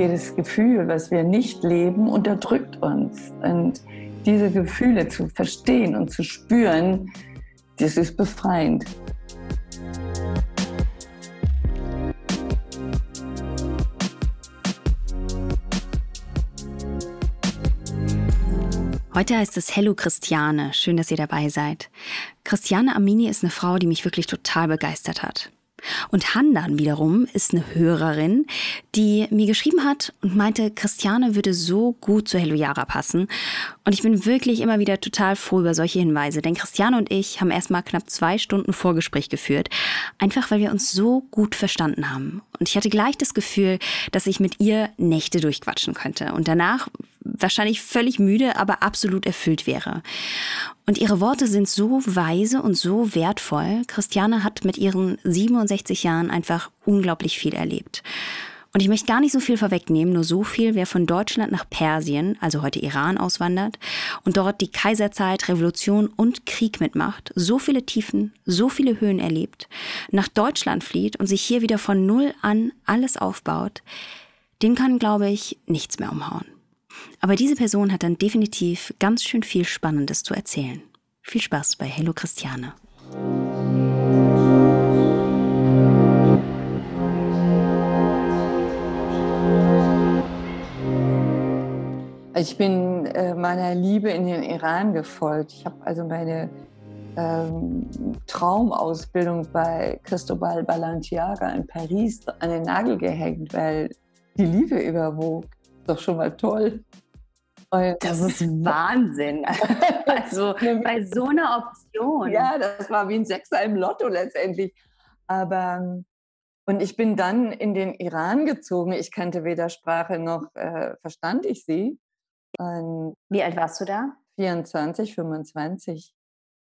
jedes Gefühl, was wir nicht leben, unterdrückt uns. Und diese Gefühle zu verstehen und zu spüren, das ist befreiend. Heute heißt es Hello Christiane. Schön, dass ihr dabei seid. Christiane Amini ist eine Frau, die mich wirklich total begeistert hat. Und Handan wiederum ist eine Hörerin, die mir geschrieben hat und meinte, Christiane würde so gut zu Hello Yara passen. Und ich bin wirklich immer wieder total froh über solche Hinweise, denn Christiane und ich haben erstmal knapp zwei Stunden Vorgespräch geführt, einfach weil wir uns so gut verstanden haben. Und ich hatte gleich das Gefühl, dass ich mit ihr Nächte durchquatschen könnte und danach wahrscheinlich völlig müde, aber absolut erfüllt wäre. Und ihre Worte sind so weise und so wertvoll. Christiane hat mit ihren 67 Jahren einfach unglaublich viel erlebt. Und ich möchte gar nicht so viel vorwegnehmen, nur so viel, wer von Deutschland nach Persien, also heute Iran, auswandert und dort die Kaiserzeit, Revolution und Krieg mitmacht, so viele Tiefen, so viele Höhen erlebt, nach Deutschland flieht und sich hier wieder von Null an alles aufbaut, den kann, glaube ich, nichts mehr umhauen. Aber diese Person hat dann definitiv ganz schön viel Spannendes zu erzählen. Viel Spaß bei Hello Christiane. Ich bin äh, meiner Liebe in den Iran gefolgt. Ich habe also meine ähm, Traumausbildung bei Cristobal Balenciaga in Paris an den Nagel gehängt, weil die Liebe überwog. Doch schon mal toll. Das ist Wahnsinn. also bei so einer Option. Ja, das war wie ein Sechser im Lotto letztendlich. Aber und ich bin dann in den Iran gezogen. Ich kannte weder Sprache noch äh, verstand ich sie. Und wie alt warst du da? 24, 25.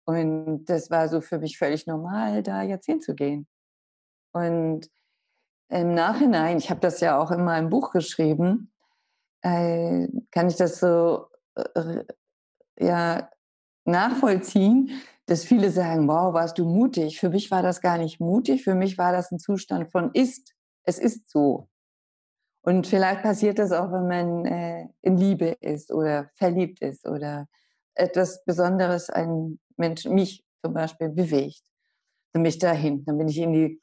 Und das war so für mich völlig normal, da jetzt hinzugehen. Und im Nachhinein, ich habe das ja auch in meinem Buch geschrieben, äh, kann ich das so äh, ja, nachvollziehen, dass viele sagen, wow, warst du mutig. Für mich war das gar nicht mutig, für mich war das ein Zustand von ist. Es ist so. Und vielleicht passiert das auch, wenn man äh, in Liebe ist oder verliebt ist oder etwas Besonderes ein Mensch, mich zum Beispiel bewegt. Dann bin ich dahin, dann bin ich in die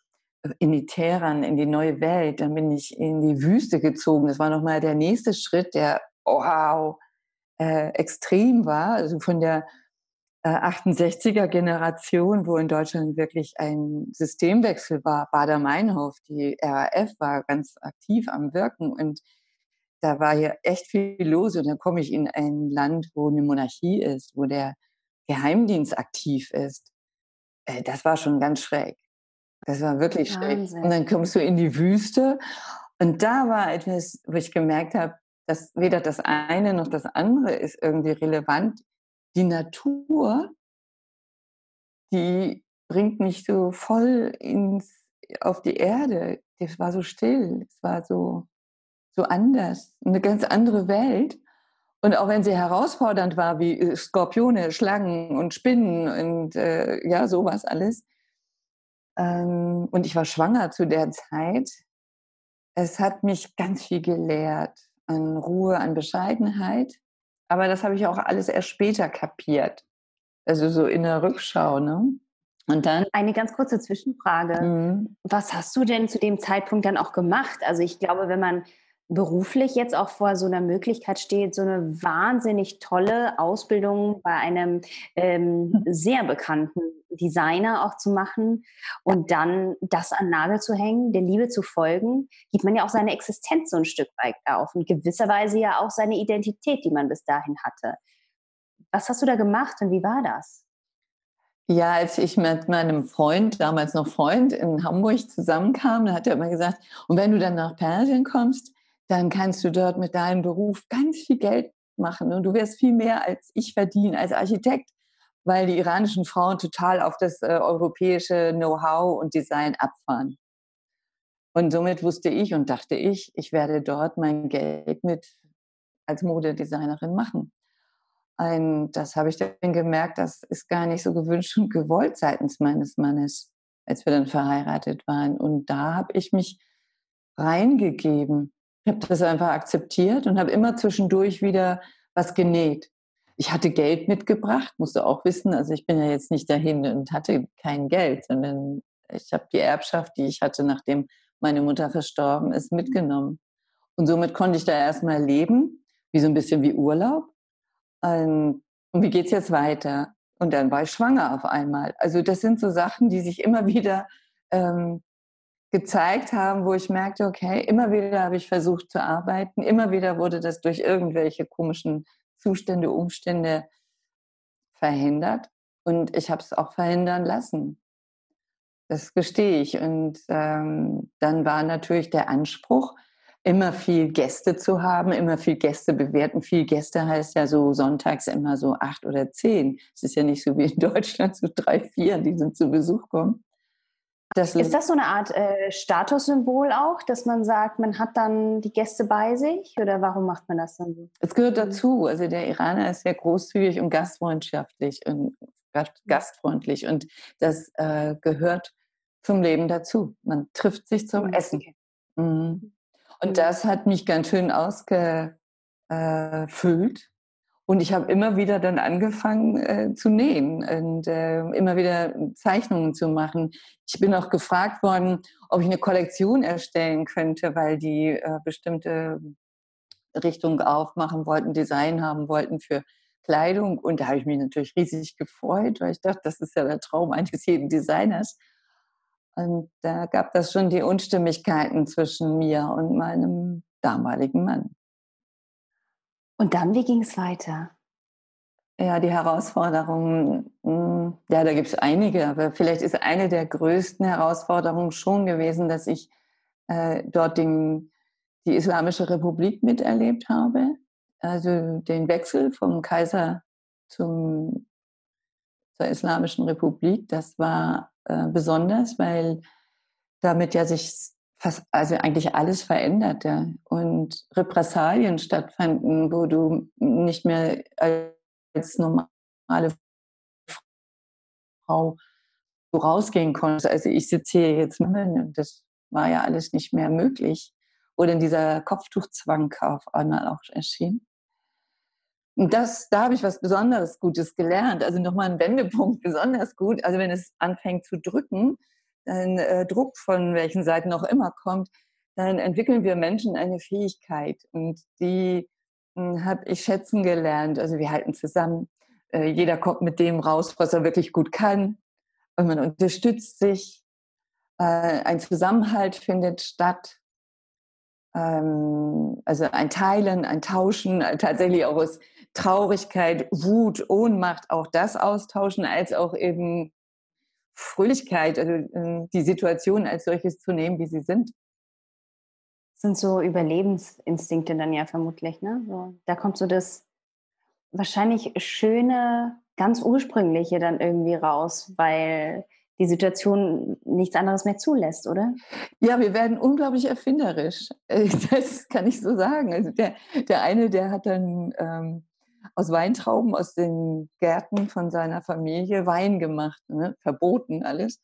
in die Teheran, in die neue Welt. Dann bin ich in die Wüste gezogen. Das war nochmal der nächste Schritt, der, wow, äh, extrem war. Also von der äh, 68er Generation, wo in Deutschland wirklich ein Systemwechsel war. Bader-Meinhof, die RAF war ganz aktiv am Wirken und da war ja echt viel los. Und dann komme ich in ein Land, wo eine Monarchie ist, wo der Geheimdienst aktiv ist. Äh, das war schon ganz schräg. Das war wirklich Wahnsinn. schlecht. Und dann kommst du in die Wüste. Und da war etwas, wo ich gemerkt habe, dass weder das eine noch das andere ist irgendwie relevant. Die Natur, die bringt mich so voll ins, auf die Erde. Das war so still, es war so, so anders, eine ganz andere Welt. Und auch wenn sie herausfordernd war, wie Skorpione, Schlangen und Spinnen und äh, ja, sowas alles, ähm, und ich war schwanger zu der Zeit. Es hat mich ganz viel gelehrt an Ruhe, an Bescheidenheit. Aber das habe ich auch alles erst später kapiert. Also so in der Rückschau. Ne? Und dann eine ganz kurze Zwischenfrage. Mhm. Was hast du denn zu dem Zeitpunkt dann auch gemacht? Also ich glaube, wenn man beruflich jetzt auch vor so einer Möglichkeit steht, so eine wahnsinnig tolle Ausbildung bei einem ähm, hm. sehr bekannten Designer auch zu machen und dann das an Nagel zu hängen, der Liebe zu folgen, gibt man ja auch seine Existenz so ein Stück weit auf und gewisserweise ja auch seine Identität, die man bis dahin hatte. Was hast du da gemacht und wie war das? Ja, als ich mit meinem Freund, damals noch Freund, in Hamburg zusammenkam, da hat er immer gesagt, und wenn du dann nach Persien kommst, dann kannst du dort mit deinem Beruf ganz viel Geld machen und du wirst viel mehr als ich verdienen als Architekt, weil die iranischen Frauen total auf das äh, europäische Know-how und Design abfahren. Und somit wusste ich und dachte ich, ich werde dort mein Geld mit als Modedesignerin machen. Und das habe ich dann gemerkt, das ist gar nicht so gewünscht und gewollt seitens meines Mannes, als wir dann verheiratet waren. Und da habe ich mich reingegeben Ich habe das einfach akzeptiert und habe immer zwischendurch wieder was genäht. Ich hatte Geld mitgebracht, musst du auch wissen. Also ich bin ja jetzt nicht dahin und hatte kein Geld, sondern ich habe die Erbschaft, die ich hatte, nachdem meine Mutter verstorben ist, mitgenommen. Und somit konnte ich da erstmal leben, wie so ein bisschen wie Urlaub. Und wie geht's jetzt weiter? Und dann war ich schwanger auf einmal. Also das sind so Sachen, die sich immer wieder ähm, gezeigt haben, wo ich merkte, okay, immer wieder habe ich versucht zu arbeiten, immer wieder wurde das durch irgendwelche komischen Zustände, Umstände verhindert und ich habe es auch verhindern lassen. Das gestehe ich. Und ähm, dann war natürlich der Anspruch, immer viel Gäste zu haben, immer viel Gäste bewerten. Viel Gäste heißt ja so sonntags immer so acht oder zehn. Es ist ja nicht so wie in Deutschland so drei, vier, die sind zu Besuch kommen. Das ist das so eine Art äh, Statussymbol auch, dass man sagt, man hat dann die Gäste bei sich oder warum macht man das dann so? Es gehört dazu. Also der Iraner ist sehr großzügig und gastfreundschaftlich und gastfreundlich und das äh, gehört zum Leben dazu. Man trifft sich zum mhm. Essen. Mhm. Und mhm. das hat mich ganz schön ausgefüllt. Und ich habe immer wieder dann angefangen äh, zu nähen und äh, immer wieder Zeichnungen zu machen. Ich bin auch gefragt worden, ob ich eine Kollektion erstellen könnte, weil die äh, bestimmte Richtung aufmachen wollten, Design haben wollten für Kleidung. Und da habe ich mich natürlich riesig gefreut, weil ich dachte, das ist ja der Traum eines jeden Designers. Und da gab das schon die Unstimmigkeiten zwischen mir und meinem damaligen Mann. Und dann, wie ging es weiter? Ja, die Herausforderungen, hm, ja, da gibt es einige, aber vielleicht ist eine der größten Herausforderungen schon gewesen, dass ich äh, dort den, die Islamische Republik miterlebt habe. Also den Wechsel vom Kaiser zum, zur Islamischen Republik, das war äh, besonders, weil damit ja sich fast, also eigentlich alles veränderte und Repressalien stattfanden, wo du nicht mehr als normale Frau so rausgehen konntest. Also ich sitze hier jetzt und das war ja alles nicht mehr möglich. Oder in dieser Kopftuchzwang auf einmal auch erschien. Und das, da habe ich was Besonderes Gutes gelernt. Also nochmal ein Wendepunkt besonders gut. Also wenn es anfängt zu drücken, dann äh, Druck von welchen Seiten auch immer kommt, dann entwickeln wir Menschen eine Fähigkeit und die hm, habe ich schätzen gelernt. Also wir halten zusammen. Äh, jeder kommt mit dem raus, was er wirklich gut kann und man unterstützt sich. Äh, ein Zusammenhalt findet statt. Ähm, also ein Teilen, ein Tauschen, äh, tatsächlich auch aus Traurigkeit, Wut, Ohnmacht, auch das austauschen, als auch eben Fröhlichkeit, also ähm, die Situation als solches zu nehmen, wie sie sind. Das sind so Überlebensinstinkte dann ja vermutlich, ne? So, da kommt so das wahrscheinlich schöne, ganz ursprüngliche dann irgendwie raus, weil die Situation nichts anderes mehr zulässt, oder? Ja, wir werden unglaublich erfinderisch. Das kann ich so sagen. Also der, der eine, der hat dann ähm, aus Weintrauben aus den Gärten von seiner Familie Wein gemacht, ne? verboten alles.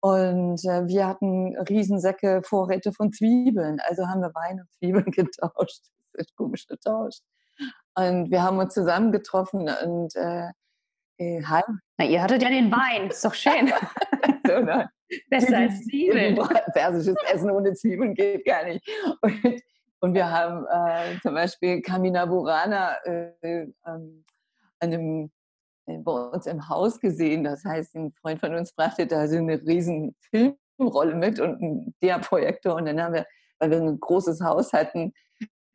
Und äh, wir hatten Riesensäcke, Vorräte von Zwiebeln. Also haben wir Wein und Zwiebeln getauscht. Das ist komisch getauscht. Und wir haben uns zusammengetroffen und äh, äh, Na, ihr hattet ja den Wein, ist doch schön. so? Besser als Zwiebeln. Persisches Essen ohne Zwiebeln geht gar nicht. Und und wir haben äh, zum Beispiel Kamina Burana äh, ähm, einem, äh, bei uns im Haus gesehen. Das heißt, ein Freund von uns brachte da so eine riesen Filmrolle mit und einen Dia-Projektor. Und dann haben wir, weil wir ein großes Haus hatten,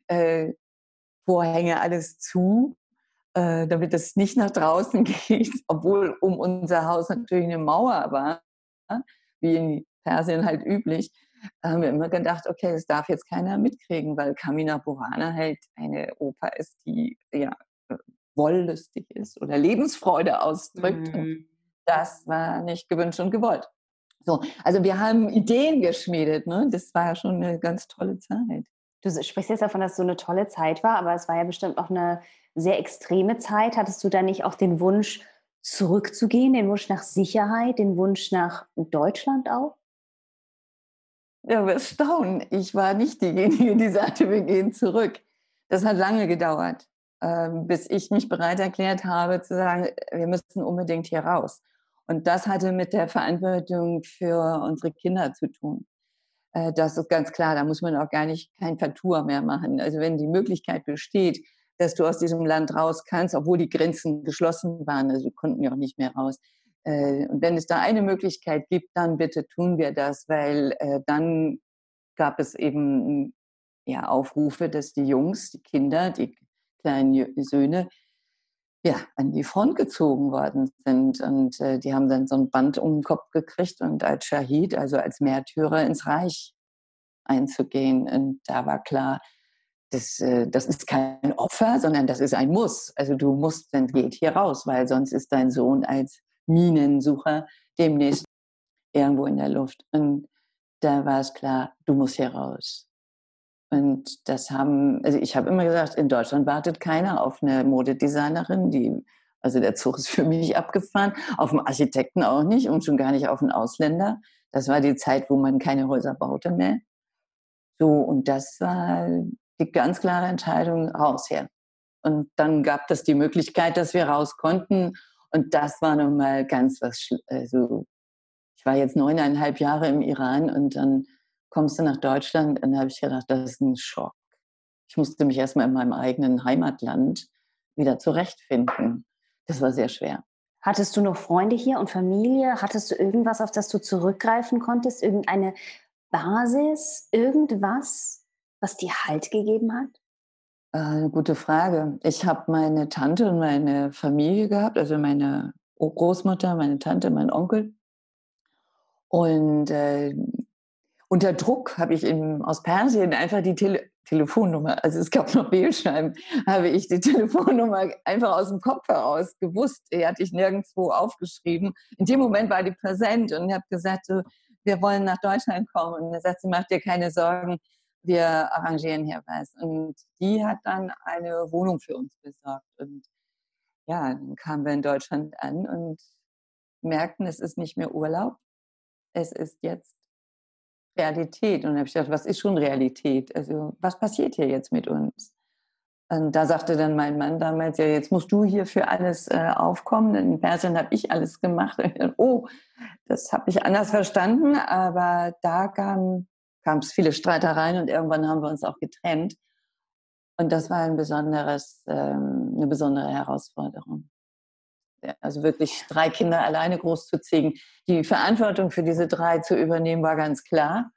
äh, Vorhänge alles zu, äh, damit es nicht nach draußen geht, obwohl um unser Haus natürlich eine Mauer war, wie in Persien halt üblich haben wir immer gedacht, okay, das darf jetzt keiner mitkriegen, weil Kamina Burana halt eine Oper ist, die ja wollüstig ist oder Lebensfreude ausdrückt. Mhm. Das war nicht gewünscht und gewollt. So, also wir haben Ideen geschmiedet. Ne? Das war ja schon eine ganz tolle Zeit. Du sprichst jetzt davon, dass es so eine tolle Zeit war, aber es war ja bestimmt auch eine sehr extreme Zeit. Hattest du da nicht auch den Wunsch, zurückzugehen, den Wunsch nach Sicherheit, den Wunsch nach Deutschland auch? Ja, wir staunen. Ich war nicht diejenige, die sagte, wir gehen zurück. Das hat lange gedauert, ähm, bis ich mich bereit erklärt habe zu sagen, wir müssen unbedingt hier raus. Und das hatte mit der Verantwortung für unsere Kinder zu tun. Äh, das ist ganz klar, da muss man auch gar nicht kein Partour mehr machen. Also wenn die Möglichkeit besteht, dass du aus diesem Land raus kannst, obwohl die Grenzen geschlossen waren, also konnten ja auch nicht mehr raus. Äh, und wenn es da eine Möglichkeit gibt, dann bitte tun wir das, weil äh, dann gab es eben ja, Aufrufe, dass die Jungs, die Kinder, die kleinen Söhne, ja, an die Front gezogen worden sind. Und äh, die haben dann so ein Band um den Kopf gekriegt und als Shahid, also als Märtyrer, ins Reich einzugehen. Und da war klar, das, äh, das ist kein Opfer, sondern das ist ein Muss. Also du musst, dann geht hier raus, weil sonst ist dein Sohn als Minensucher demnächst irgendwo in der Luft. Und da war es klar, du musst hier raus. Und das haben, also ich habe immer gesagt, in Deutschland wartet keiner auf eine Modedesignerin, die, also der Zug ist für mich abgefahren, auf einen Architekten auch nicht und schon gar nicht auf einen Ausländer. Das war die Zeit, wo man keine Häuser baute mehr. So, und das war die ganz klare Entscheidung, raus hier. Und dann gab es die Möglichkeit, dass wir raus konnten. Und das war nochmal ganz was, also ich war jetzt neuneinhalb Jahre im Iran und dann kommst du nach Deutschland? Und da habe ich gedacht, das ist ein Schock. Ich musste mich erstmal in meinem eigenen Heimatland wieder zurechtfinden. Das war sehr schwer. Hattest du noch Freunde hier und Familie? Hattest du irgendwas, auf das du zurückgreifen konntest? Irgendeine Basis? Irgendwas, was dir Halt gegeben hat? Äh, gute Frage. Ich habe meine Tante und meine Familie gehabt, also meine Großmutter, meine Tante, mein Onkel. Und äh, unter Druck habe ich in, aus Persien einfach die Tele Telefonnummer, also es gab noch Wählscheiben, habe ich die Telefonnummer einfach aus dem Kopf heraus gewusst. Die hatte ich nirgendwo aufgeschrieben. In dem Moment war die präsent und ich habe gesagt, so, wir wollen nach Deutschland kommen. Und er sagt, sie macht dir keine Sorgen, wir arrangieren hier was. Und die hat dann eine Wohnung für uns besorgt. Und ja, dann kamen wir in Deutschland an und merkten, es ist nicht mehr Urlaub. Es ist jetzt Realität. Und dann habe ich gedacht, was ist schon Realität? Also was passiert hier jetzt mit uns? Und da sagte dann mein Mann damals, ja, jetzt musst du hier für alles äh, aufkommen. In Persien habe ich alles gemacht. Dachte, oh, das habe ich anders verstanden. Aber da kam es viele Streitereien und irgendwann haben wir uns auch getrennt. Und das war ein besonderes, ähm, eine besondere Herausforderung. Also wirklich drei Kinder alleine großzuziehen. Die Verantwortung für diese drei zu übernehmen war ganz klar.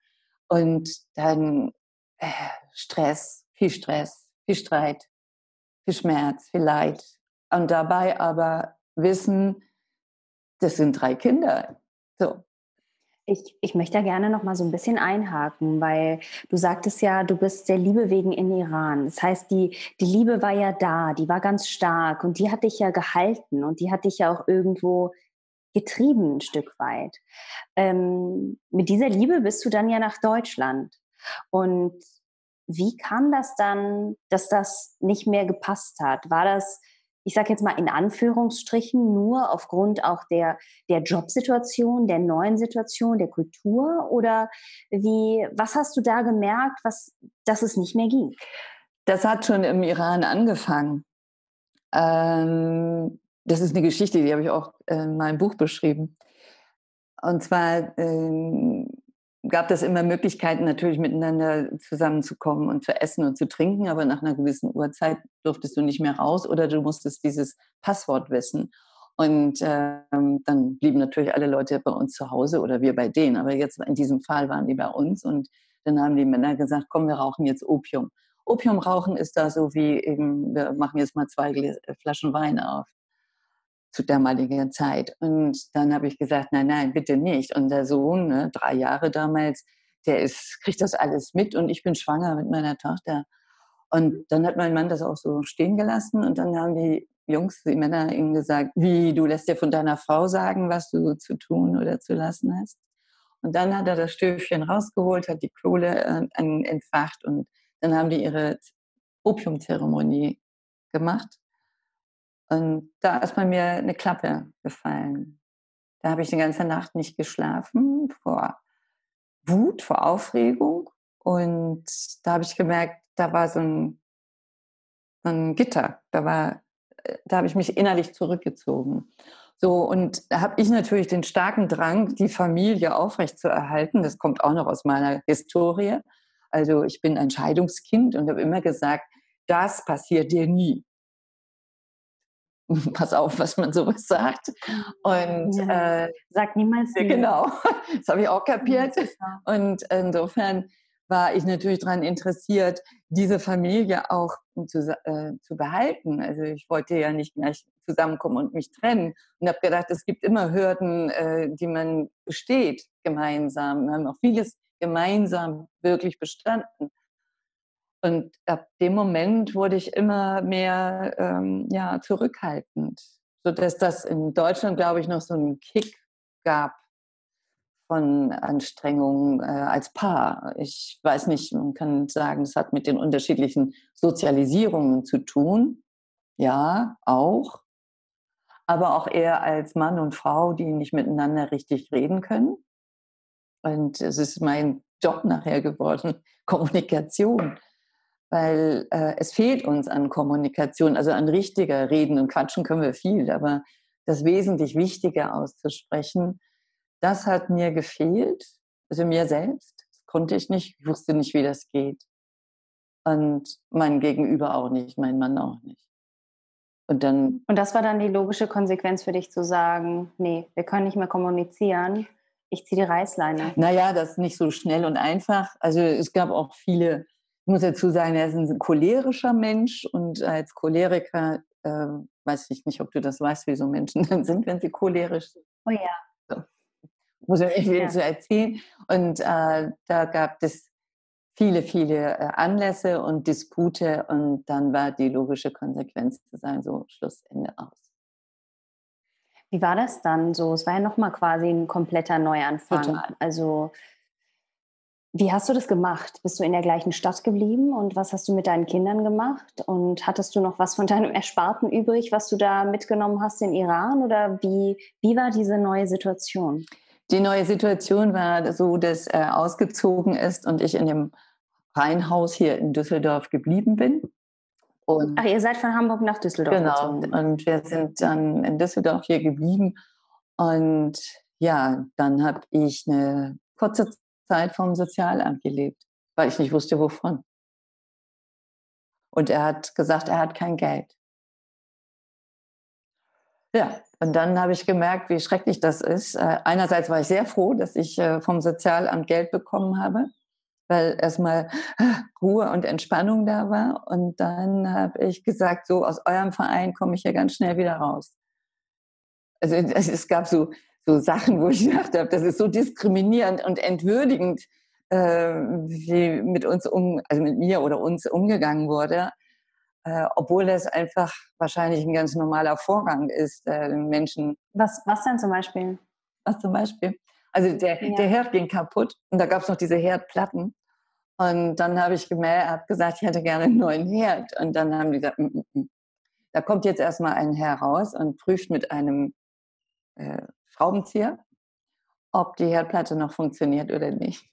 Und dann äh, Stress, viel Stress, viel Streit, viel Schmerz, viel Leid. Und dabei aber wissen, das sind drei Kinder. So, ich, ich möchte da gerne noch mal so ein bisschen einhaken, weil du sagtest ja, du bist der Liebe wegen in Iran. Das heißt, die, die Liebe war ja da, die war ganz stark und die hat dich ja gehalten und die hat dich ja auch irgendwo getrieben ein Stück weit. Ähm, mit dieser Liebe bist du dann ja nach Deutschland. Und wie kam das dann, dass das nicht mehr gepasst hat? War das ich sage jetzt mal in Anführungsstrichen, nur aufgrund auch der, der Jobsituation, der neuen Situation, der Kultur? Oder wie, was hast du da gemerkt, was, dass es nicht mehr ging? Das hat schon im Iran angefangen. Ähm, das ist eine Geschichte, die habe ich auch in meinem Buch beschrieben. Und zwar ähm, gab es immer Möglichkeiten, natürlich miteinander zusammenzukommen und zu essen und zu trinken, aber nach einer gewissen Uhrzeit durftest du nicht mehr raus oder du musstest dieses Passwort wissen. Und ähm, dann blieben natürlich alle Leute bei uns zu Hause oder wir bei denen. Aber jetzt in diesem Fall waren die bei uns und dann haben die Männer gesagt, komm, wir rauchen jetzt Opium. Opium rauchen ist da so wie eben, wir machen jetzt mal zwei Flaschen Wein auf zu damaliger Zeit. Und dann habe ich gesagt, nein, nein, bitte nicht. Und der Sohn, ne, drei Jahre damals, der ist, kriegt das alles mit und ich bin schwanger mit meiner Tochter. Und dann hat mein Mann das auch so stehen gelassen und dann haben die Jungs, die Männer ihm gesagt, wie, du lässt dir von deiner Frau sagen, was du zu tun oder zu lassen hast. Und dann hat er das Stöfchen rausgeholt, hat die Kohle äh, entfacht und dann haben die ihre Opiumzeremonie gemacht. Und da ist bei mir eine Klappe gefallen. Da habe ich die ganze Nacht nicht geschlafen vor Wut, vor Aufregung. Und da habe ich gemerkt, da war so ein, so ein Gitter. Da war, da habe ich mich innerlich zurückgezogen. So, und da habe ich natürlich den starken Drang, die Familie aufrechtzuerhalten. Das kommt auch noch aus meiner Historie. Also ich bin ein Scheidungskind und habe immer gesagt, das passiert dir nie. Pass auf, was man sowas sagt. Und ja. äh, sag niemals nie. Genau, das habe ich auch kapiert. Und insofern war ich natürlich daran interessiert, diese Familie auch zu, äh, zu behalten. Also ich wollte ja nicht gleich zusammenkommen und mich trennen und habe gedacht, es gibt immer Hürden, äh, die man besteht gemeinsam. Wir haben auch vieles gemeinsam wirklich bestanden. Und ab dem Moment wurde ich immer mehr ähm, ja, zurückhaltend, sodass das in Deutschland, glaube ich, noch so einen Kick gab von Anstrengungen äh, als Paar. Ich weiß nicht, man kann sagen, es hat mit den unterschiedlichen Sozialisierungen zu tun. Ja, auch. Aber auch eher als Mann und Frau, die nicht miteinander richtig reden können. Und es ist mein Job nachher geworden, Kommunikation. Weil äh, es fehlt uns an Kommunikation, also an richtiger Reden und Quatschen können wir viel, aber das wesentlich Wichtige auszusprechen, das hat mir gefehlt, also mir selbst. Das konnte ich nicht, ich wusste nicht, wie das geht. Und mein Gegenüber auch nicht, mein Mann auch nicht. Und dann. Und das war dann die logische Konsequenz für dich zu sagen, nee, wir können nicht mehr kommunizieren. Ich ziehe die Reißleine. Naja, das ist nicht so schnell und einfach. Also es gab auch viele, ich muss dazu sagen, er ist ein cholerischer Mensch und als Choleriker äh, weiß ich nicht, ob du das weißt, wie so Menschen dann sind, wenn sie cholerisch sind. Oh ja. So muss ich nicht ja. zu erzählen. Und äh, da gab es viele, viele äh, Anlässe und Dispute und dann war die logische Konsequenz zu sagen, so Schlussende aus. Wie war das dann so? Es war ja nochmal quasi ein kompletter Neuanfang. Total. Also wie hast du das gemacht? Bist du in der gleichen Stadt geblieben und was hast du mit deinen Kindern gemacht? Und hattest du noch was von deinem Ersparten übrig, was du da mitgenommen hast in Iran? Oder wie, wie war diese neue Situation? Die neue Situation war so, dass er ausgezogen ist und ich in dem Reihenhaus hier in Düsseldorf geblieben bin. Und Ach, ihr seid von Hamburg nach Düsseldorf genau, gezogen. und wir sind dann in Düsseldorf hier geblieben. Und ja, dann habe ich eine kurze Zeit vom Sozialamt gelebt, weil ich nicht wusste, wovon. Und er hat gesagt, er hat kein Geld. Ja, und dann habe ich gemerkt, wie schrecklich das ist. Äh, einerseits war ich sehr froh, dass ich äh, vom Sozialamt Geld bekommen habe, weil erstmal Ruhe und Entspannung da war. Und dann habe ich gesagt, so aus eurem Verein komme ich ja ganz schnell wieder raus. Also es gab so, so Sachen, wo ich gedacht habe, das ist so diskriminierend und entwürdigend, äh, wie mit uns um, also mit mir oder uns umgegangen wurde äh, obwohl das einfach wahrscheinlich ein ganz normaler Vorgang ist, äh, Menschen. Was, was denn zum Beispiel? Was zum Beispiel? Also der, ja. der Herd ging kaputt und da gab es noch diese Herdplatten. Und dann habe ich gemerkt, habe gesagt, ich hätte gerne einen neuen Herd. Und dann haben die gesagt, mm, mm, mm. da kommt jetzt erstmal ein Herr raus und prüft mit einem äh, Schraubenzieher, ob die Herdplatte noch funktioniert oder nicht.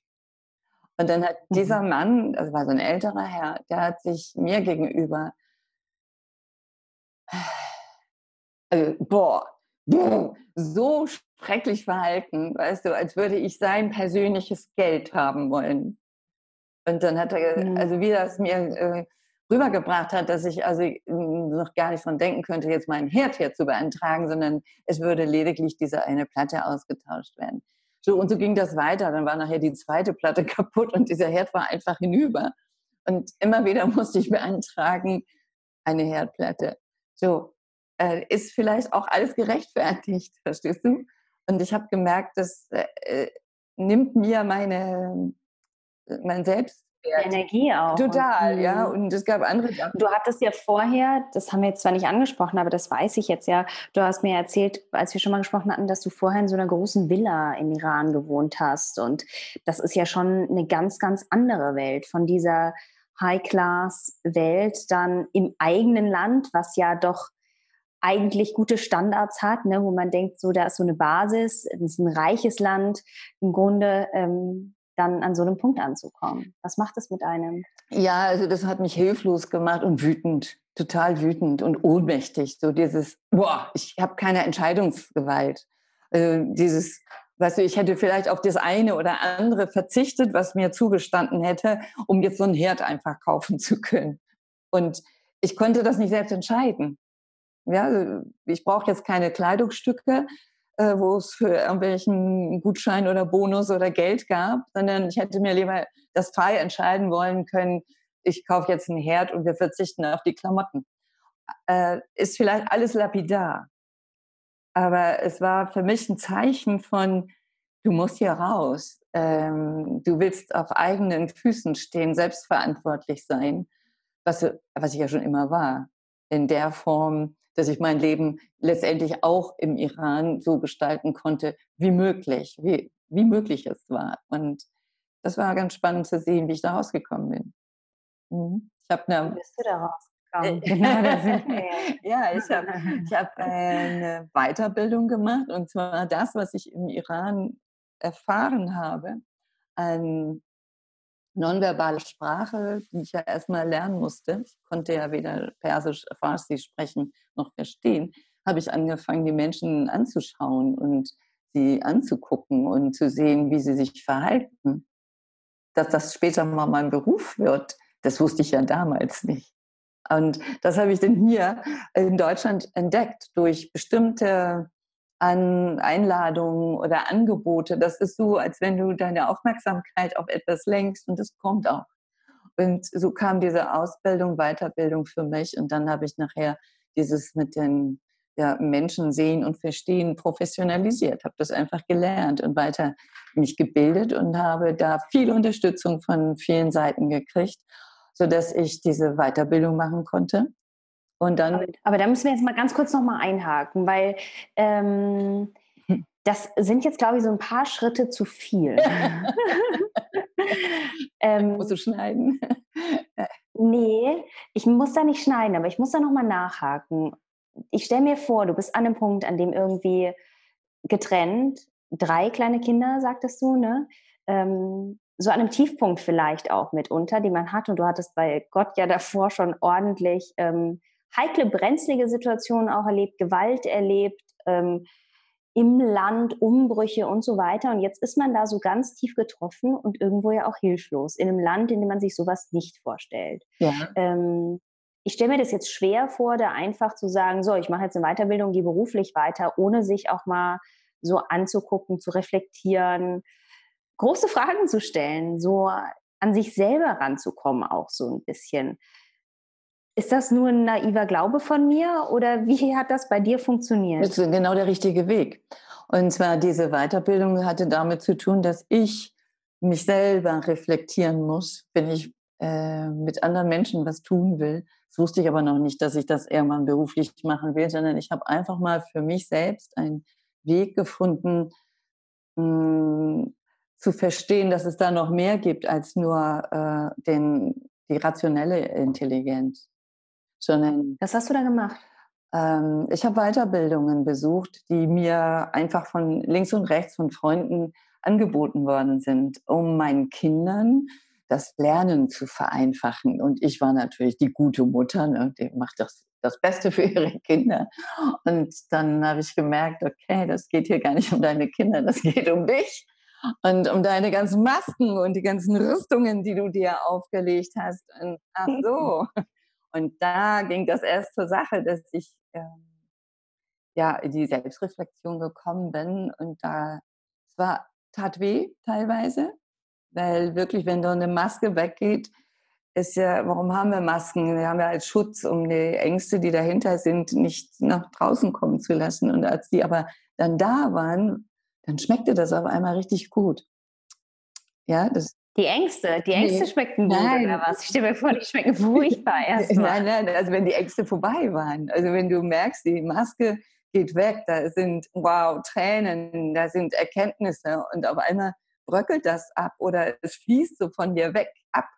Und dann hat dieser mhm. Mann, das war so ein älterer Herr, der hat sich mir gegenüber, also, boah, so schrecklich verhalten, weißt du, als würde ich sein persönliches Geld haben wollen. Und dann hat er, mhm. also wie das mir äh, rübergebracht hat, dass ich also noch gar nicht von denken könnte, jetzt meinen Herd hier zu beantragen, sondern es würde lediglich diese eine Platte ausgetauscht werden. So, und so ging das weiter. Dann war nachher die zweite Platte kaputt und dieser Herd war einfach hinüber. Und immer wieder musste ich beantragen, eine Herdplatte. So, äh, ist vielleicht auch alles gerechtfertigt, verstehst du? Und ich habe gemerkt, das äh, nimmt mir meine, mein Selbst, Energie auch. Total, und, ja. Und es gab andere Sachen. Du hattest ja vorher, das haben wir jetzt zwar nicht angesprochen, aber das weiß ich jetzt ja. Du hast mir erzählt, als wir schon mal gesprochen hatten, dass du vorher in so einer großen Villa im Iran gewohnt hast. Und das ist ja schon eine ganz, ganz andere Welt von dieser High-Class-Welt dann im eigenen Land, was ja doch eigentlich gute Standards hat, ne, wo man denkt, so da ist so eine Basis, es ist ein reiches Land, im Grunde ähm, dann an so einem Punkt anzukommen? Was macht es mit einem? Ja, also das hat mich hilflos gemacht und wütend, total wütend und ohnmächtig. So dieses, boah, ich habe keine Entscheidungsgewalt. Also dieses, weißt du, ich hätte vielleicht auf das eine oder andere verzichtet, was mir zugestanden hätte, um jetzt so einen Herd einfach kaufen zu können. Und ich konnte das nicht selbst entscheiden. Ja, also ich brauche jetzt keine Kleidungsstücke, äh, wo es für irgendwelchen Gutschein oder Bonus oder Geld gab, sondern ich hätte mir lieber das frei entscheiden wollen können, ich kaufe jetzt einen Herd und wir verzichten auf die Klamotten. Äh, ist vielleicht alles lapidar. Aber es war für mich ein Zeichen von, du musst hier raus. Ähm, du willst auf eigenen Füßen stehen, selbstverantwortlich sein, was, was ich ja schon immer war. In der Form, dass ich mein Leben letztendlich auch im Iran so gestalten konnte, wie möglich, wie, wie möglich es war. Und das war ganz spannend zu sehen, wie ich da rausgekommen bin. Mhm. Ich habe eine. Wie bist du da rausgekommen? wir. ja, ich habe ich hab eine Weiterbildung gemacht und zwar das, was ich im Iran erfahren habe an nonverbale Sprache, die ich ja erstmal lernen musste, ich konnte ja weder Persisch, Farsi sprechen noch verstehen, habe ich angefangen, die Menschen anzuschauen und sie anzugucken und zu sehen, wie sie sich verhalten. Dass das später mal mein Beruf wird, das wusste ich ja damals nicht. Und das habe ich dann hier in Deutschland entdeckt durch bestimmte an Einladungen oder Angebote. Das ist so, als wenn du deine Aufmerksamkeit auf etwas lenkst und es kommt auch. Und so kam diese Ausbildung, Weiterbildung für mich und dann habe ich nachher dieses mit den ja, Menschen sehen und verstehen professionalisiert, habe das einfach gelernt und weiter mich gebildet und habe da viel Unterstützung von vielen Seiten gekriegt, sodass ich diese Weiterbildung machen konnte und dann. Aber, aber da müssen wir jetzt mal ganz kurz nochmal einhaken, weil ähm, hm. das sind jetzt, glaube ich, so ein paar Schritte zu viel. ähm, Musst du schneiden? nee, ich muss da nicht schneiden, aber ich muss da nochmal nachhaken. Ich stelle mir vor, du bist an einem Punkt, an dem irgendwie getrennt, drei kleine Kinder, sagtest du, ne? Ähm, so an einem Tiefpunkt vielleicht auch mitunter, die man hat. Und du hattest bei Gott ja davor schon ordentlich ähm, heikle, brenzlige Situationen auch erlebt, Gewalt erlebt, ähm, im Land, Umbrüche und so weiter. Und jetzt ist man da so ganz tief getroffen und irgendwo ja auch hilflos, in einem Land, in dem man sich sowas nicht vorstellt. Ja. Ähm, ich stelle mir das jetzt schwer vor, da einfach zu sagen, so, ich mache jetzt eine Weiterbildung, gehe beruflich weiter, ohne sich auch mal so anzugucken, zu reflektieren, große Fragen zu stellen, so an sich selber ranzukommen auch so ein bisschen. Ist das nur ein naiver Glaube von mir oder wie hat das bei dir funktioniert? Das ist genau der richtige Weg. Und zwar diese Weiterbildung hatte damit zu tun, dass ich mich selber reflektieren muss, wenn ich äh, mit anderen Menschen was tun will. Das wusste ich aber noch nicht, dass ich das irgendwann beruflich machen will, sondern ich habe einfach mal für mich selbst einen Weg gefunden, mh, hm, zu verstehen, dass es da noch mehr gibt als nur äh, den, die rationelle Intelligenz sondern. Was hast du da gemacht? Ähm, ich habe Weiterbildungen besucht, die mir einfach von links und rechts von Freunden angeboten worden sind, um meinen Kindern das Lernen zu vereinfachen. Und ich war natürlich die gute Mutter, ne? die macht das, das Beste für ihre Kinder. Und dann habe ich gemerkt, okay, das geht hier gar nicht um deine Kinder, das geht um dich und um deine ganzen Masken und die ganzen Rüstungen, die du dir aufgelegt hast. Und ach so, und da ging das erst zur Sache, dass ich ähm, ja in die Selbstreflexion gekommen bin und da es war tat weh teilweise, weil wirklich, wenn da eine Maske weggeht, ist ja, warum haben wir Masken? Wir haben ja als Schutz, um die Ängste, die dahinter sind, nicht nach draußen kommen zu lassen. Und als die aber dann da waren, dann schmeckte das auf einmal richtig gut. Ja, das die Ängste, die Ängste nee. schmecken gut nein. oder was? Ich stelle mir vor, die schmecken furchtbar erstmal. Nein, nein, also wenn die Ängste vorbei waren. Also wenn du merkst, die Maske geht weg, da sind wow, Tränen, da sind Erkenntnisse und auf einmal bröckelt das ab oder es fließt so von dir weg ab.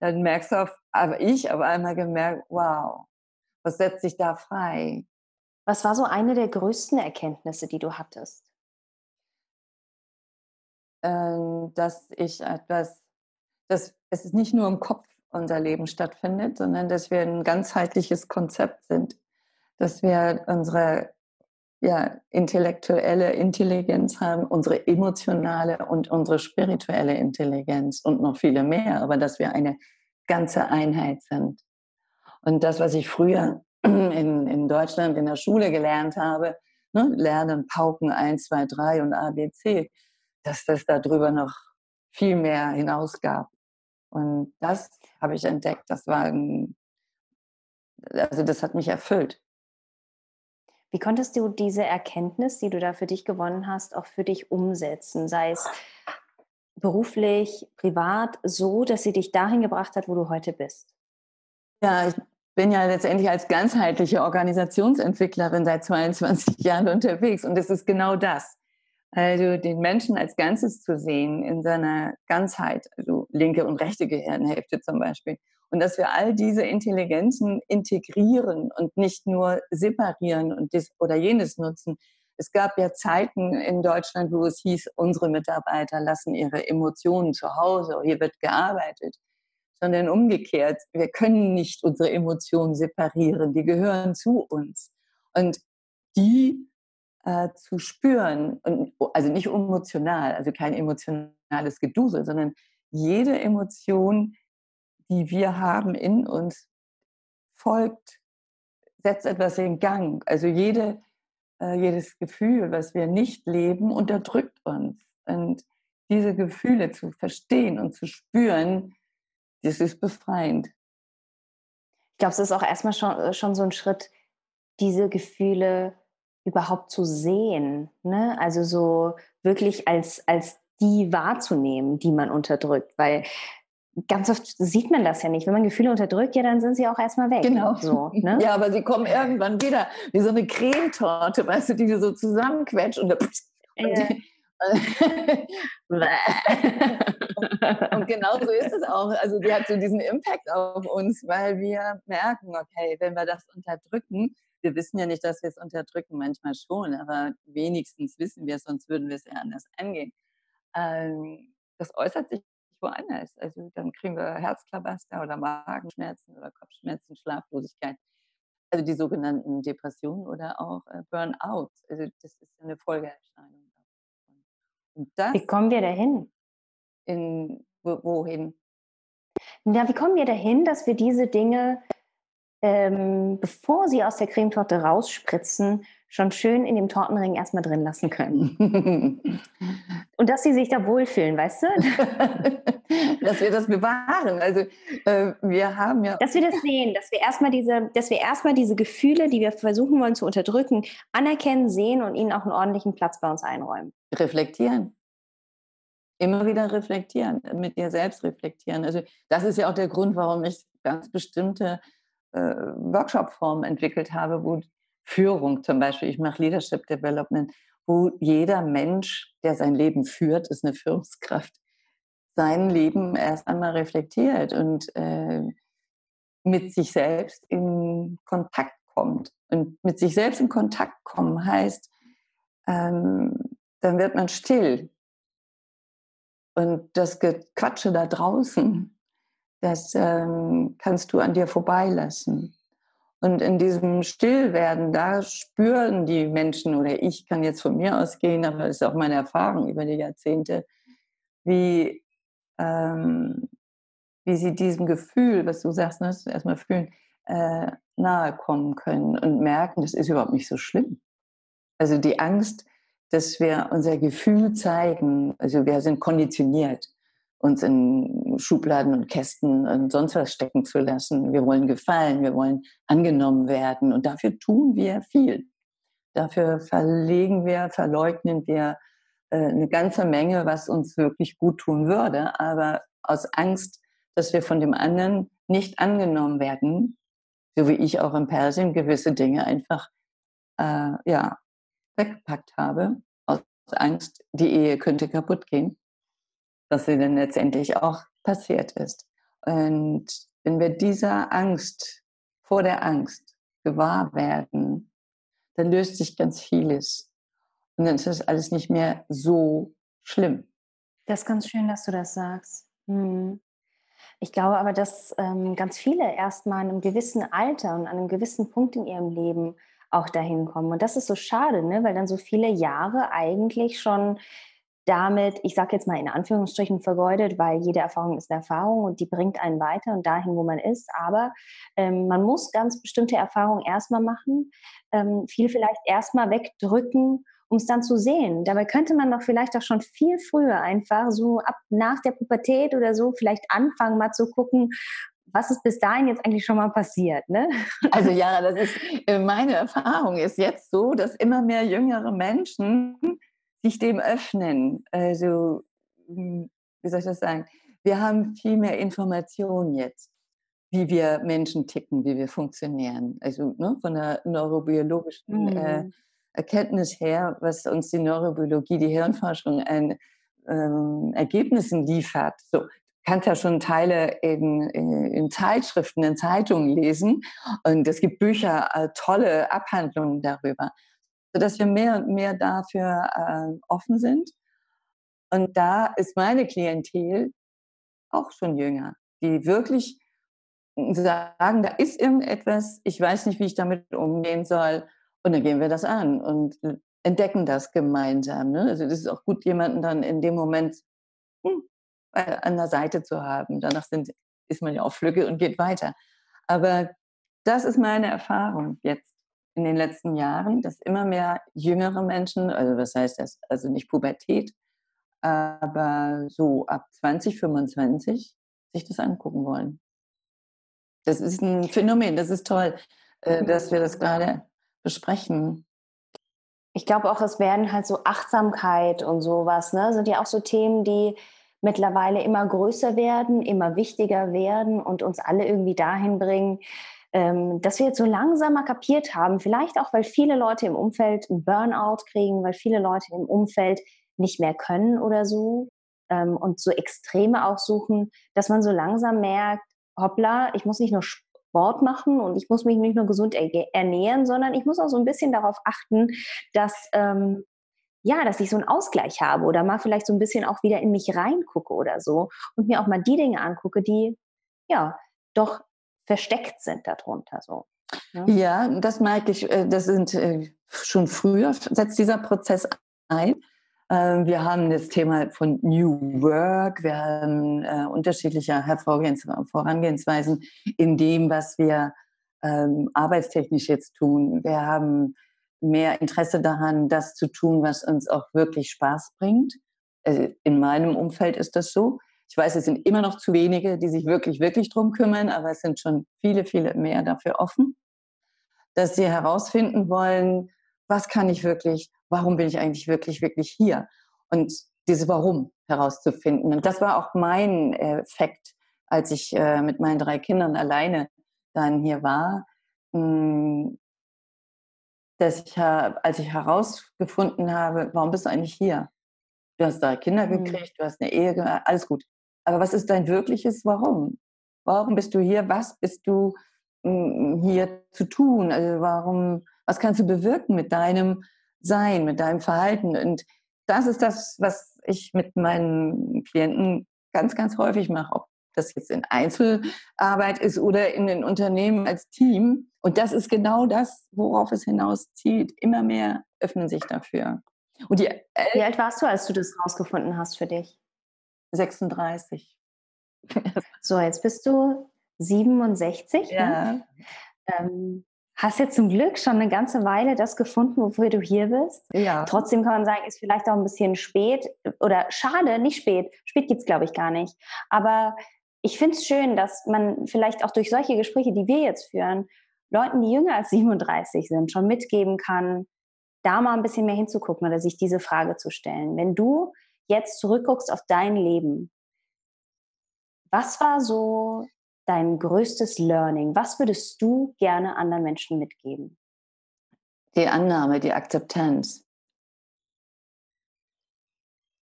Dann merkst du, auf, aber ich auf einmal gemerkt, wow, was setzt sich da frei? Was war so eine der größten Erkenntnisse, die du hattest? Äh, dass ich etwas, dass es nicht nur im Kopf unser Leben stattfindet, sondern dass wir ein ganzheitliches Konzept sind, dass wir unsere ja, intellektuelle Intelligenz haben, unsere emotionale und unsere spirituelle Intelligenz und noch viele mehr, aber dass wir eine ganze Einheit sind. Und das, was ich früher in, in Deutschland in der Schule gelernt habe, ne, Lernen, Pauken 1, 2, 3 und ABC, dass das darüber noch viel mehr hinausgab. Und das habe ich entdeckt. Das war ein, also das hat mich erfüllt. Wie konntest du diese Erkenntnis, die du da für dich gewonnen hast, auch für dich umsetzen? Sei es beruflich, privat, so, dass sie dich dahin gebracht hat, wo du heute bist? Ja, ich bin ja letztendlich als ganzheitliche Organisationsentwicklerin seit 22 Jahren unterwegs und es ist genau das. Also den Menschen als Ganzes zu sehen in seiner Ganzheit, also linke und rechte Gehirnhälfte zum Beispiel. Und dass wir all diese Intelligenzen integrieren und nicht nur separieren und dies oder jenes nutzen. Es gab ja Zeiten in Deutschland, wo es hieß, unsere Mitarbeiter lassen ihre Emotionen zu Hause, hier wird gearbeitet sondern umgekehrt. Wir können nicht unsere Emotionen separieren, die gehören zu uns. Und die äh, zu spüren, und, also nicht emotional, also kein emotionales Gedusel, sondern jede Emotion, die wir haben in uns, folgt, setzt etwas in Gang. Also jede, äh, jedes Gefühl, was wir nicht leben, unterdrückt uns. Und diese Gefühle zu verstehen und zu spüren, das ist befreiend. Ich glaube, es ist auch erstmal schon, äh, schon so ein Schritt, diese Gefühle überhaupt zu sehen. Ne? Also so wirklich als, als die wahrzunehmen, die man unterdrückt. Weil ganz oft sieht man das ja nicht. Wenn man Gefühle unterdrückt, ja, dann sind sie auch erstmal weg. Genau. So, ne? Ja, aber sie kommen irgendwann wieder, wie so eine Cremetorte, weißt du, die du so zusammenquetscht und, ja. und genau so ist es auch. Also die hat so diesen Impact auf uns, weil wir merken, okay, wenn wir das unterdrücken, wir wissen ja nicht, dass wir es unterdrücken, manchmal schon, aber wenigstens wissen wir es, sonst würden wir es ja anders angehen. Ähm, das äußert sich woanders. Also dann kriegen wir Herzklabaster oder Magenschmerzen oder Kopfschmerzen, Schlaflosigkeit. Also die sogenannten Depressionen oder auch äh, Burnout. Also das ist eine Folgeerscheinung. Wie kommen wir dahin? In, wohin? Na, wie kommen wir dahin, dass wir diese Dinge, ähm, bevor sie aus der Cremetorte rausspritzen, schon schön in dem Tortenring erstmal drin lassen können. Und dass sie sich da wohlfühlen, weißt du? dass wir das bewahren. Also äh, wir haben ja. Dass wir das sehen, dass wir erstmal diese, dass wir erstmal diese Gefühle, die wir versuchen wollen zu unterdrücken, anerkennen, sehen und ihnen auch einen ordentlichen Platz bei uns einräumen. Reflektieren. Immer wieder reflektieren, mit dir selbst reflektieren. Also das ist ja auch der Grund, warum ich ganz bestimmte Workshop-Formen entwickelt habe, wo Führung zum Beispiel, ich mache Leadership Development, wo jeder Mensch, der sein Leben führt, ist eine Führungskraft, sein Leben erst einmal reflektiert und äh, mit sich selbst in Kontakt kommt. Und mit sich selbst in Kontakt kommen heißt, ähm, dann wird man still. Und das Gequatsche da draußen, das ähm, kannst du an dir vorbeilassen. Und in diesem Stillwerden, da spüren die Menschen, oder ich kann jetzt von mir ausgehen, aber das ist auch meine Erfahrung über die Jahrzehnte, wie, ähm, wie sie diesem Gefühl, was du sagst, ne, erstmal fühlen, äh, nahe kommen können und merken, das ist überhaupt nicht so schlimm. Also die Angst, dass wir unser Gefühl zeigen, also wir sind konditioniert uns in Schubladen und Kästen und sonst was stecken zu lassen. Wir wollen gefallen, wir wollen angenommen werden und dafür tun wir viel. Dafür verlegen wir, verleugnen wir äh, eine ganze Menge, was uns wirklich gut tun würde, aber aus Angst, dass wir von dem anderen nicht angenommen werden, so wie ich auch in Persien gewisse Dinge einfach äh, ja, weggepackt habe, aus Angst, die Ehe könnte kaputt gehen was sie dann letztendlich auch passiert ist. Und wenn wir dieser Angst, vor der Angst gewahr werden, dann löst sich ganz vieles. Und dann ist das alles nicht mehr so schlimm. Das ist ganz schön, dass du das sagst. Hm. Ich glaube aber, dass ähm, ganz viele erst mal in einem gewissen Alter und an einem gewissen Punkt in ihrem Leben auch dahin kommen. Und das ist so schade, ne? weil dann so viele Jahre eigentlich schon damit, ich sage jetzt mal in Anführungsstrichen vergeudet, weil jede Erfahrung ist eine Erfahrung und die bringt einen weiter und dahin, wo man ist. Aber ähm, man muss ganz bestimmte Erfahrungen erstmal machen, ähm, viel vielleicht erstmal wegdrücken, um es dann zu sehen. Dabei könnte man doch vielleicht auch schon viel früher einfach so ab nach der Pubertät oder so vielleicht anfangen, mal zu gucken, was ist bis dahin jetzt eigentlich schon mal passiert? Ne? Also ja, das ist äh, meine Erfahrung ist jetzt so, dass immer mehr jüngere Menschen sich dem öffnen. Also, hm, wie soll ich das sagen? Wir haben viel mehr Informationen jetzt, wie wir Menschen ticken, wie wir funktionieren. Also ne, von der neurobiologischen mhm. äh, Erkenntnis her, was uns die Neurobiologie, die Hirnforschung an ähm, Ergebnissen liefert. So, kannst ja schon Teile in, in, in, Zeitschriften, in Zeitungen lesen. Und es gibt Bücher, äh, tolle Abhandlungen darüber sodass wir mehr und mehr dafür äh, offen sind. Und da ist meine Klientel auch schon jünger, die wirklich sagen, da ist irgendetwas, ich weiß nicht, wie ich damit umgehen soll. Und dann gehen wir das an und entdecken das gemeinsam. Ne? Also das ist auch gut, jemanden dann in dem Moment hm, an der Seite zu haben. Danach sind, ist man ja auch flügge und geht weiter. Aber das ist meine Erfahrung jetzt in den letzten Jahren, dass immer mehr jüngere Menschen, also was heißt das, also nicht Pubertät, aber so ab 20, 25 sich das angucken wollen. Das ist ein Phänomen, das ist toll, äh, dass wir das gerade besprechen. Ich glaube auch, es werden halt so Achtsamkeit und sowas, ne, sind ja auch so Themen, die mittlerweile immer größer werden, immer wichtiger werden und uns alle irgendwie dahin bringen, ähm, dass wir jetzt so langsam mal kapiert haben, vielleicht auch, weil viele Leute im Umfeld einen Burnout kriegen, weil viele Leute im Umfeld nicht mehr können oder so ähm, und so Extreme auch suchen, dass man so langsam merkt, hoppla, ich muss nicht nur Sport machen und ich muss mich nicht nur gesund ernähren, sondern ich muss auch so ein bisschen darauf achten, dass ähm, ja, dass ich so einen Ausgleich habe oder mal vielleicht so ein bisschen auch wieder in mich reingucke oder so und mir auch mal die Dinge angucke, die ja doch versteckt sind darunter so. Ja, ne? ja das merke ich. Äh, das sind äh, schon früher setzt dieser Prozess ein. Ähm, wir haben das Thema von New Work, wir haben äh, unterschiedliche Vorangehensweisen in dem, was wir ähm, arbeitstechnisch jetzt tun. Wir haben mehr Interesse daran, das zu tun, was uns auch wirklich Spaß bringt. In meinem Umfeld ist das so. Ich weiß, es sind immer noch zu wenige, die sich wirklich, wirklich drum kümmern, aber es sind schon viele, viele mehr dafür offen, dass sie herausfinden wollen, was kann ich wirklich, warum bin ich eigentlich wirklich, wirklich hier? Und dieses Warum herauszufinden. Und das war auch mein Effekt, als ich äh, mit meinen drei Kindern alleine dann hier war, hm, dass ich, als ich herausgefunden habe, warum bist du eigentlich hier? Du hast drei Kinder mhm. gekriegt, du hast eine Ehe, alles gut. Aber was ist dein wirkliches Warum? Warum bist du hier? Was bist du hm, hier zu tun? Also warum, was kannst du bewirken mit deinem Sein, mit deinem Verhalten? Und das ist das, was ich mit meinen Klienten ganz, ganz häufig mache, ob das jetzt in Einzelarbeit ist oder in den Unternehmen als Team. Und das ist genau das, worauf es hinaus zielt. Immer mehr öffnen sich dafür. Und die Wie alt warst du, als du das rausgefunden hast für dich? 36. So, jetzt bist du 67. Ne? Ja. Ne? Ähm, hast jetzt zum Glück schon eine ganze Weile das gefunden, wofür du hier bist. Ja. Trotzdem kann man sagen, ist vielleicht auch ein bisschen spät oder schade, nicht spät. Spät gibt es, glaube ich, gar nicht. Aber ich finde es schön, dass man vielleicht auch durch solche Gespräche, die wir jetzt führen, Leuten, die jünger als 37 sind, schon mitgeben kann, da mal ein bisschen mehr hinzugucken oder sich diese Frage zu stellen. Wenn du jetzt zurückguckst auf dein Leben, was war so dein größtes Learning? Was würdest du gerne anderen Menschen mitgeben? Die Annahme, die Akzeptanz.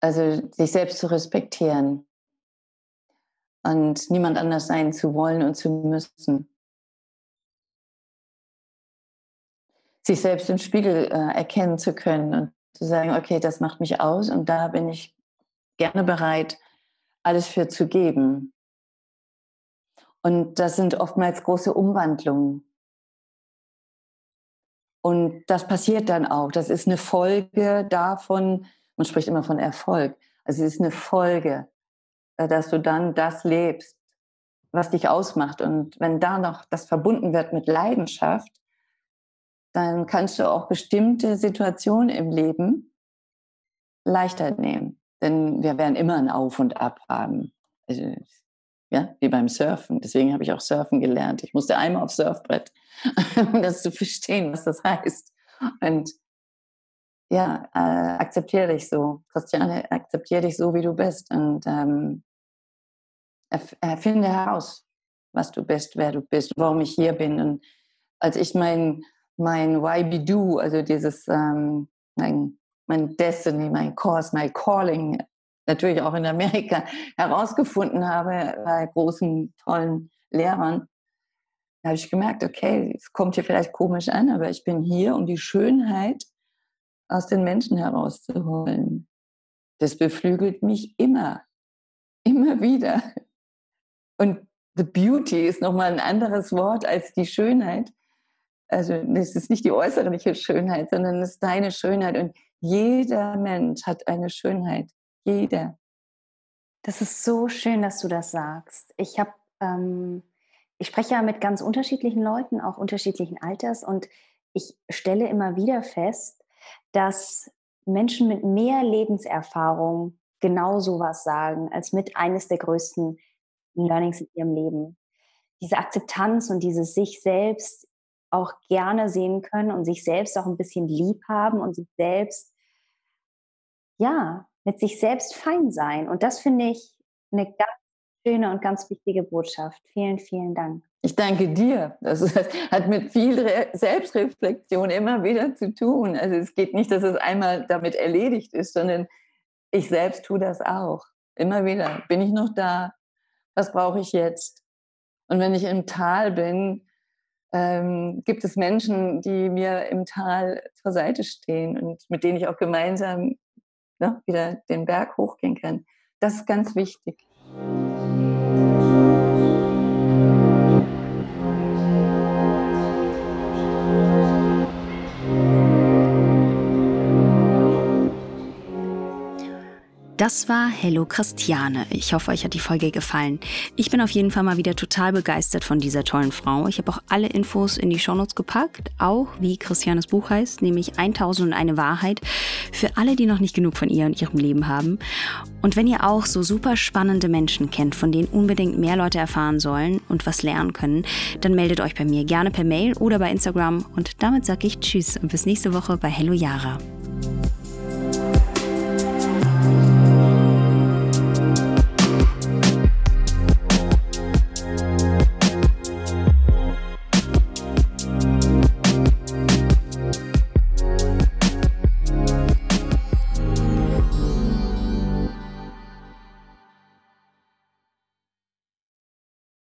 Also sich selbst zu respektieren und niemand anders sein zu wollen und zu müssen. Sich selbst im Spiegel äh, erkennen zu können und zu sagen, okay, das macht mich aus und da bin ich gerne bereit, alles für zu geben. Und das sind oftmals große Umwandlungen. Und das passiert dann auch. Das ist eine Folge davon, man spricht immer von Erfolg. Also es ist eine Folge, äh, dass du dann das lebst, was dich ausmacht. Und wenn da noch das verbunden wird mit Leidenschaft, dann kannst du auch bestimmte Situationen im Leben leichter nehmen. Denn wir werden immer ein Auf und Ab haben. Also, ja, wie beim Surfen. Deswegen habe ich auch Surfen gelernt. Ich musste einmal aufs Surfbrett, um das zu verstehen, was das heißt. Und ja, äh, akzeptiere dich so. Christiane, akzeptiere dich so, wie du bist. Und ähm, erfinde heraus, was du bist, wer du bist, warum ich hier bin. Und als ich mein, mein Why Be Do, also dieses, ähm, mein, mein Destiny, mein Course, mein Calling, natürlich auch in Amerika herausgefunden habe bei großen, tollen Lehrern, da habe ich gemerkt, okay, es kommt hier vielleicht komisch an, aber ich bin hier, um die Schönheit aus den Menschen herauszuholen. Das beflügelt mich immer, immer wieder. Und the beauty ist nochmal ein anderes Wort als die Schönheit. Also es ist nicht die äußerliche Schönheit, sondern es ist deine Schönheit. Und jeder Mensch hat eine Schönheit. Jeder. Das ist so schön, dass du das sagst. Ich habe, ähm, ich spreche ja mit ganz unterschiedlichen Leuten, auch unterschiedlichen Alters, und ich stelle immer wieder fest, dass Menschen mit mehr Lebenserfahrung genau so was sagen, als mit eines der größten Learnings in ihrem Leben. Diese Akzeptanz und dieses sich selbst auch gerne sehen können und sich selbst auch ein bisschen lieb haben und sich selbst, ja, mit sich selbst fein sein. Und das finde ich eine ganz schöne und ganz wichtige Botschaft. Vielen, vielen Dank. Ich danke dir. Das hat mit viel Selbstreflexion immer wieder zu tun. Also es geht nicht, dass es einmal damit erledigt ist, sondern ich selbst tue das auch. Immer wieder. Bin ich noch da? Was brauche ich jetzt? Und wenn ich im Tal bin, ähm, gibt es Menschen, die mir im Tal zur Seite stehen und mit denen ich auch gemeinsam ne, wieder den Berg hochgehen kann. Das ist ganz wichtig. Das war Hello Christiane. Ich hoffe, euch hat die Folge gefallen. Ich bin auf jeden Fall mal wieder total begeistert von dieser tollen Frau. Ich habe auch alle Infos in die Shownotes gepackt, auch wie Christianes Buch heißt, nämlich 1001 Wahrheit, für alle, die noch nicht genug von ihr und ihrem Leben haben. Und wenn ihr auch so super spannende Menschen kennt, von denen unbedingt mehr Leute erfahren sollen und was lernen können, dann meldet euch bei mir gerne per Mail oder bei Instagram. Und damit sage ich Tschüss und bis nächste Woche bei Hello Yara.